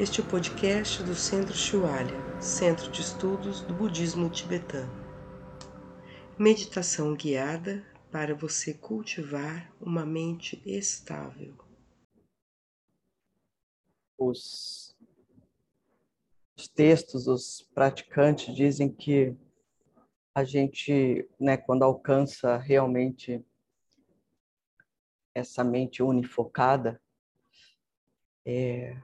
Este é o podcast do Centro Shualya, Centro de Estudos do Budismo Tibetano. Meditação guiada para você cultivar uma mente estável. Os, os textos, os praticantes dizem que a gente, né, quando alcança realmente essa mente unifocada, é,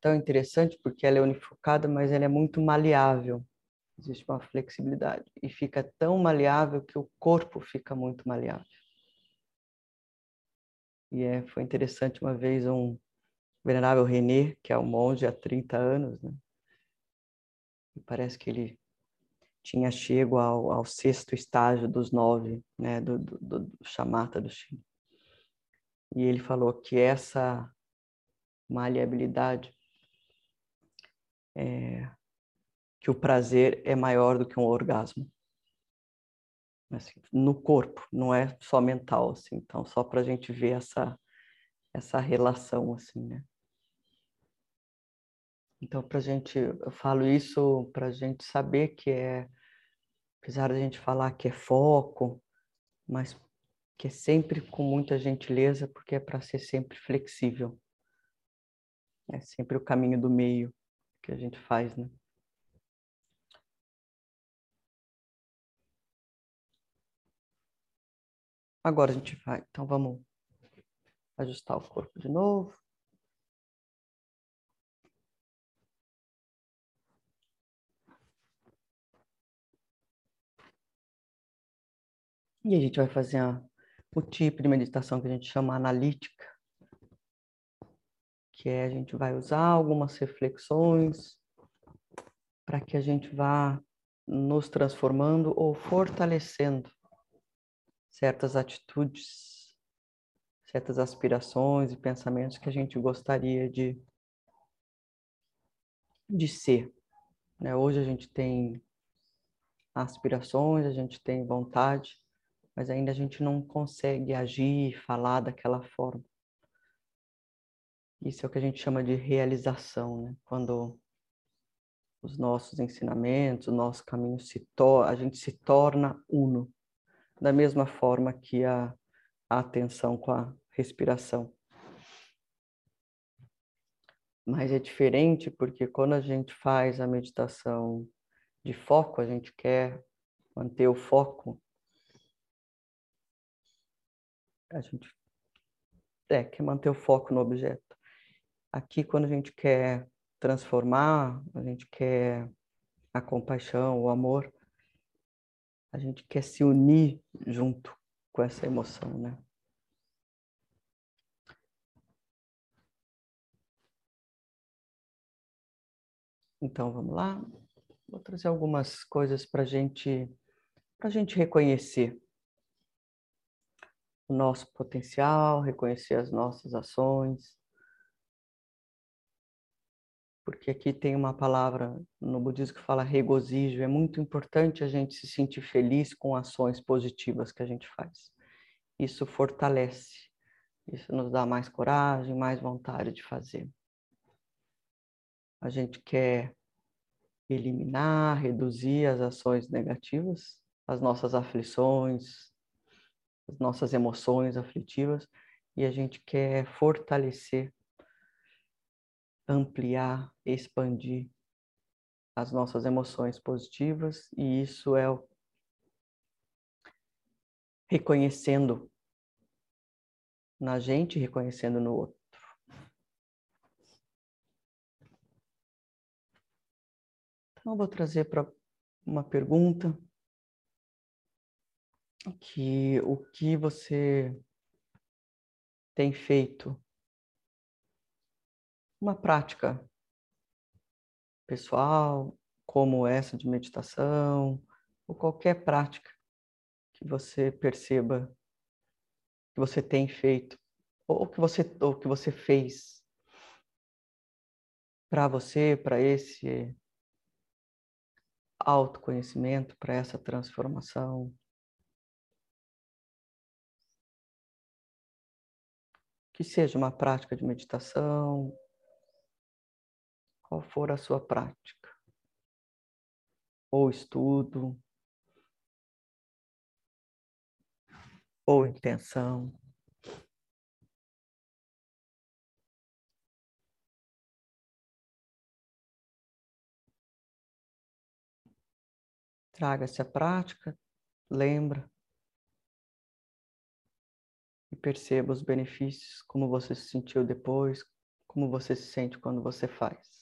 tão interessante porque ela é unifocada, mas ela é muito maleável. Existe uma flexibilidade e fica tão maleável que o corpo fica muito maleável. E é, foi interessante uma vez um venerável René, que é um monge há 30 anos, né? E parece que ele tinha chego ao, ao sexto estágio dos nove, né, do, do, do chamata do Chile. E ele falou que essa maleabilidade é, que o prazer é maior do que um orgasmo. Assim, no corpo, não é só mental, assim. Então, só para a gente ver essa, essa relação, assim, né? Então, para gente, eu falo isso para a gente saber que é, apesar da gente falar que é foco, mas que é sempre com muita gentileza, porque é para ser sempre flexível. É sempre o caminho do meio que a gente faz, né? Agora a gente vai, então vamos ajustar o corpo de novo. E a gente vai fazer a, o tipo de meditação que a gente chama analítica que é a gente vai usar algumas reflexões para que a gente vá nos transformando ou fortalecendo certas atitudes, certas aspirações e pensamentos que a gente gostaria de, de ser. Né? Hoje a gente tem aspirações, a gente tem vontade, mas ainda a gente não consegue agir falar daquela forma. Isso é o que a gente chama de realização, né? Quando os nossos ensinamentos, o nosso caminho se torna, a gente se torna uno, da mesma forma que a, a atenção com a respiração. Mas é diferente porque quando a gente faz a meditação de foco, a gente quer manter o foco. A gente é, quer manter o foco no objeto. Aqui, quando a gente quer transformar, a gente quer a compaixão, o amor, a gente quer se unir junto com essa emoção, né? Então, vamos lá. Vou trazer algumas coisas para gente, a gente reconhecer o nosso potencial, reconhecer as nossas ações, porque aqui tem uma palavra no budismo que fala regozijo. É muito importante a gente se sentir feliz com ações positivas que a gente faz. Isso fortalece, isso nos dá mais coragem, mais vontade de fazer. A gente quer eliminar, reduzir as ações negativas, as nossas aflições, as nossas emoções aflitivas, e a gente quer fortalecer ampliar, expandir as nossas emoções positivas e isso é o reconhecendo na gente, reconhecendo no outro. Então, vou trazer para uma pergunta que o que você tem feito uma prática pessoal, como essa de meditação, ou qualquer prática que você perceba que você tem feito, ou que você, ou que você fez para você, para esse autoconhecimento, para essa transformação. Que seja uma prática de meditação, qual for a sua prática, ou estudo, ou intenção. Traga-se a prática, lembra e perceba os benefícios, como você se sentiu depois, como você se sente quando você faz.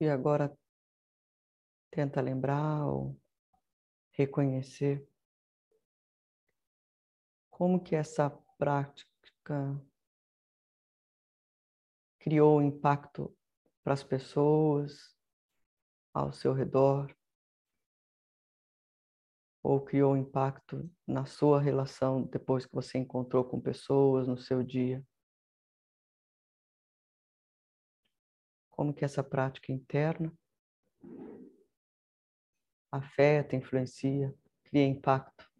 E agora tenta lembrar ou reconhecer como que essa prática criou impacto para as pessoas ao seu redor ou criou impacto na sua relação depois que você encontrou com pessoas no seu dia. Como que essa prática interna afeta, influencia, cria impacto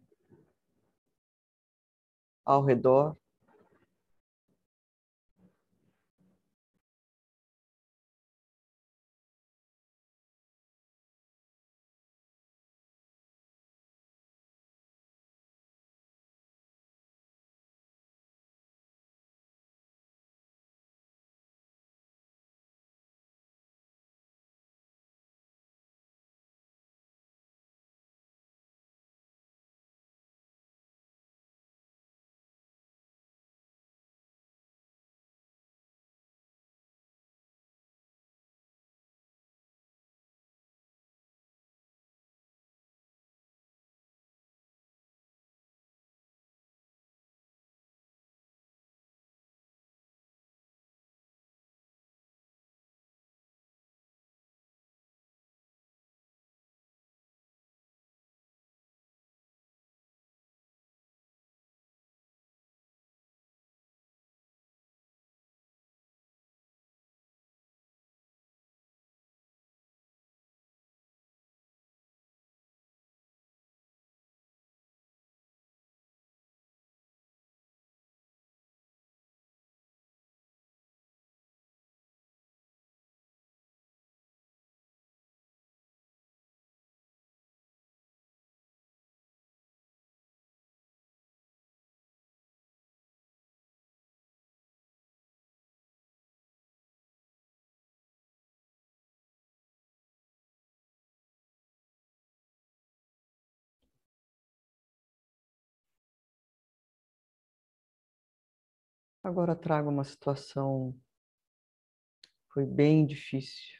ao redor Agora trago uma situação foi bem difícil.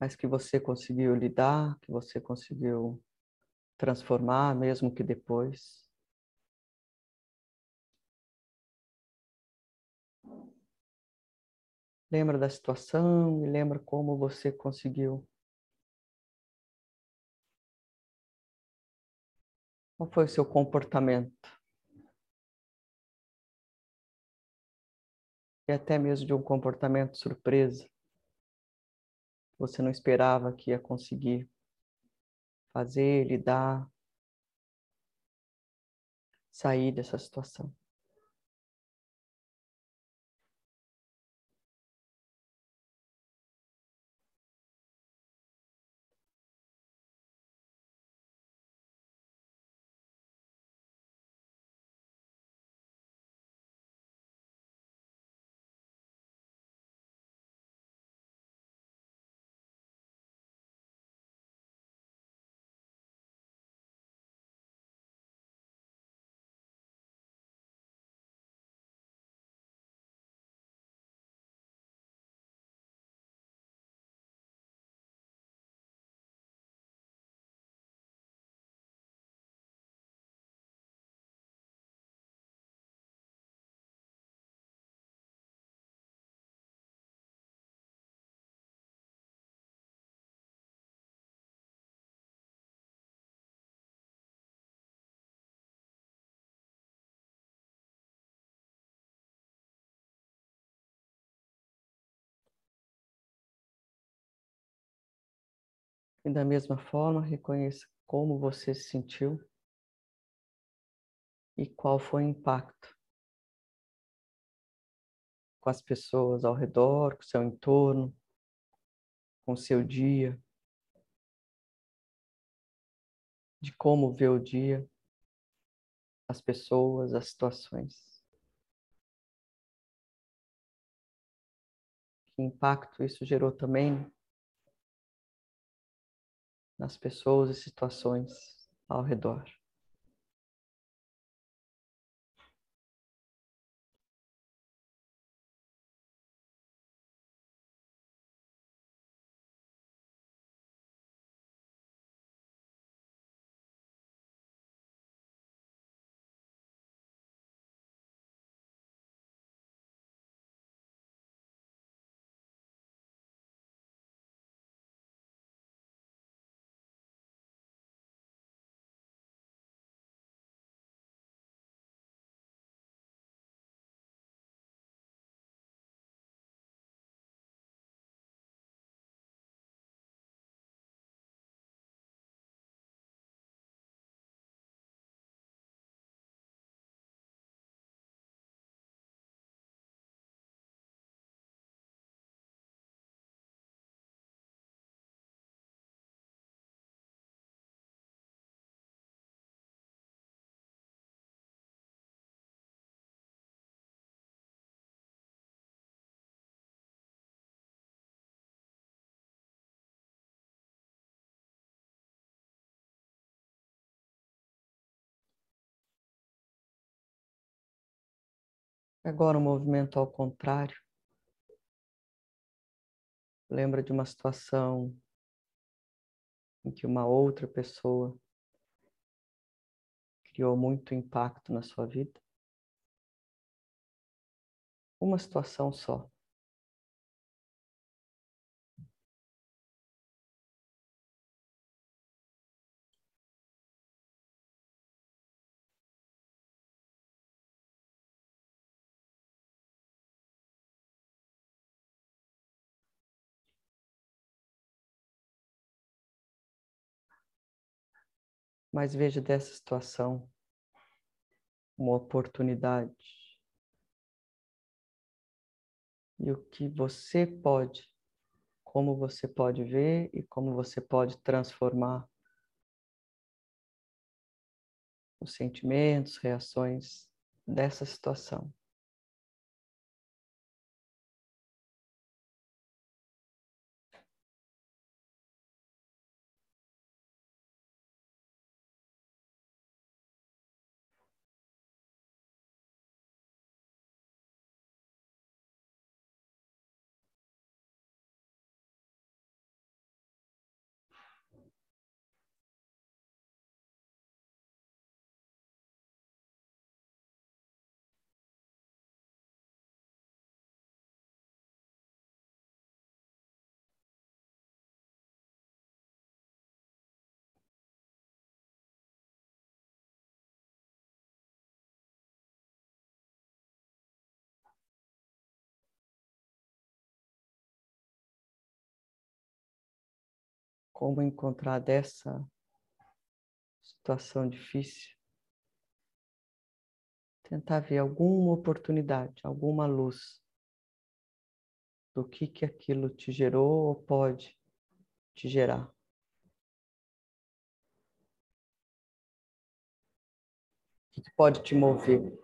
Mas que você conseguiu lidar, que você conseguiu transformar, mesmo que depois. Lembra da situação e lembra como você conseguiu Qual foi o seu comportamento? e até mesmo de um comportamento surpresa. Você não esperava que ia conseguir fazer, lidar, sair dessa situação. E da mesma forma, reconheça como você se sentiu e qual foi o impacto com as pessoas ao redor, com o seu entorno, com o seu dia, de como vê o dia, as pessoas, as situações. Que impacto isso gerou também nas pessoas e situações ao redor. Agora um movimento ao contrário. Lembra de uma situação em que uma outra pessoa criou muito impacto na sua vida? Uma situação só. Mas veja dessa situação uma oportunidade. E o que você pode, como você pode ver e como você pode transformar os sentimentos, reações dessa situação. Como encontrar dessa situação difícil, tentar ver alguma oportunidade, alguma luz do que que aquilo te gerou ou pode te gerar. O que pode te mover?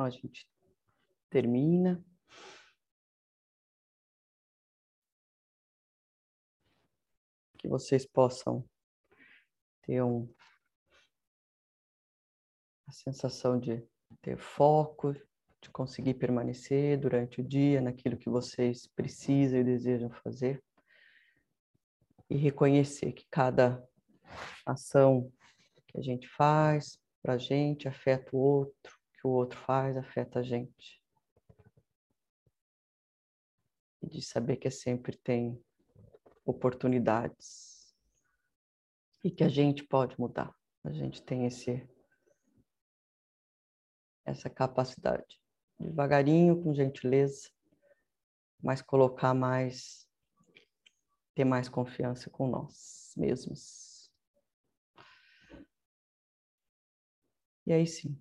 Então a gente termina. Que vocês possam ter um, a sensação de ter foco, de conseguir permanecer durante o dia naquilo que vocês precisam e desejam fazer. E reconhecer que cada ação que a gente faz para a gente afeta o outro, que o outro faz afeta a gente. E de saber que sempre tem oportunidades e que a gente pode mudar. A gente tem esse essa capacidade. Devagarinho, com gentileza, mas colocar mais ter mais confiança com nós mesmos. E aí sim,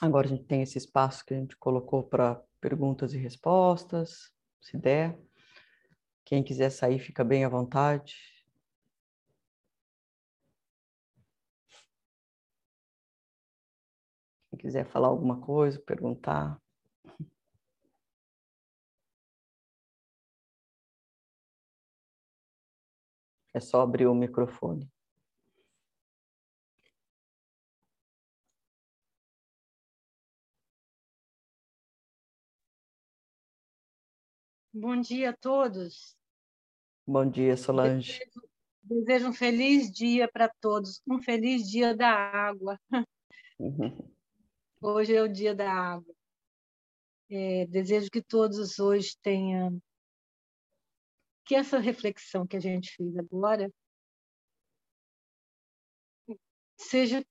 Agora a gente tem esse espaço que a gente colocou para perguntas e respostas, se der. Quem quiser sair, fica bem à vontade. Quem quiser falar alguma coisa, perguntar. É só abrir o microfone. Bom dia a todos. Bom dia, Solange. Desejo, desejo um feliz dia para todos, um feliz dia da água. Uhum. Hoje é o dia da água. É, desejo que todos hoje tenham que essa reflexão que a gente fez agora seja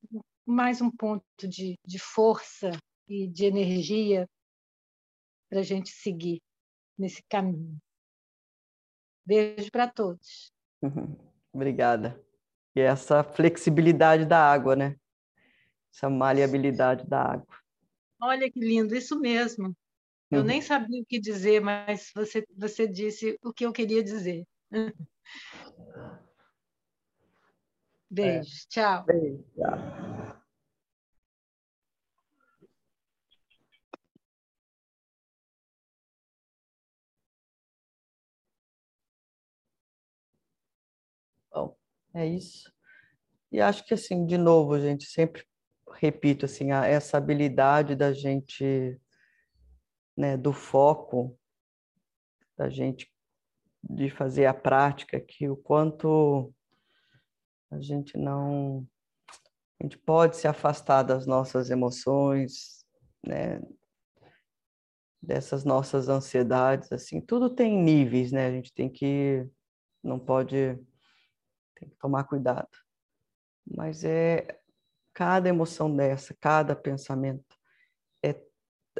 mais um ponto de, de força e de energia para a gente seguir nesse caminho. Beijo para todos. Uhum. Obrigada. E essa flexibilidade da água, né? Essa maleabilidade da água. Olha que lindo, isso mesmo. Eu uhum. nem sabia o que dizer, mas você, você disse o que eu queria dizer. Beijo, é. tchau. Beijo, tchau. É isso. E acho que assim, de novo, gente, sempre repito assim, essa habilidade da gente, né, do foco, da gente de fazer a prática, que o quanto a gente não a gente pode se afastar das nossas emoções, né, dessas nossas ansiedades, assim, tudo tem níveis, né? A gente tem que não pode tem que tomar cuidado. Mas é cada emoção dessa, cada pensamento, é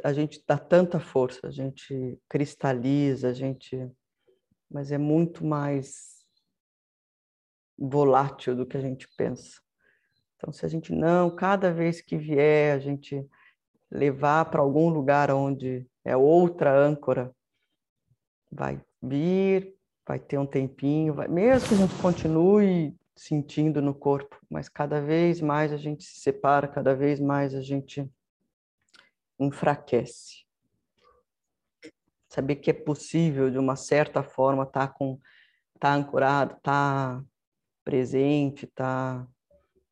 a gente dá tanta força, a gente cristaliza, a gente, mas é muito mais volátil do que a gente pensa. Então, se a gente não, cada vez que vier, a gente levar para algum lugar onde é outra âncora, vai vir, vai ter um tempinho, vai, mesmo que a gente continue sentindo no corpo, mas cada vez mais a gente se separa, cada vez mais a gente enfraquece. Saber que é possível, de uma certa forma, estar tá com tá ancorado, tá presente, tá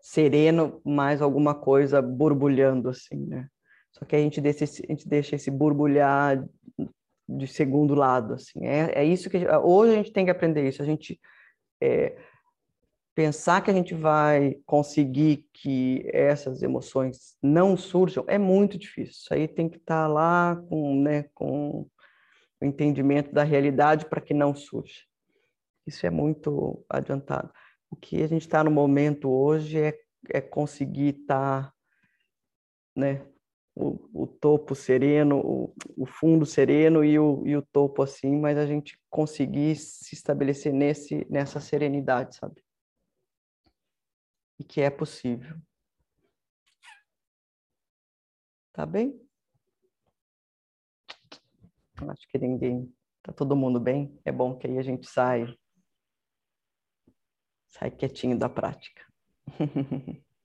sereno, mais alguma coisa borbulhando assim, né? Só que a gente deixa, a gente deixa esse borbulhar de segundo lado, assim. É, é isso que hoje a gente tem que aprender isso. A gente é, pensar que a gente vai conseguir que essas emoções não surjam é muito difícil. Isso aí tem que estar tá lá com, né, com o entendimento da realidade para que não surja. Isso é muito adiantado. O que a gente está no momento hoje é, é conseguir estar, tá, né, o, o, topo sereno, o, o fundo sereno e o, e o topo assim, mas a gente conseguir se estabelecer nesse, nessa serenidade, sabe? E que é possível. Tá bem? Acho que ninguém. Tá todo mundo bem? É bom que aí a gente sai. Sai quietinho da prática.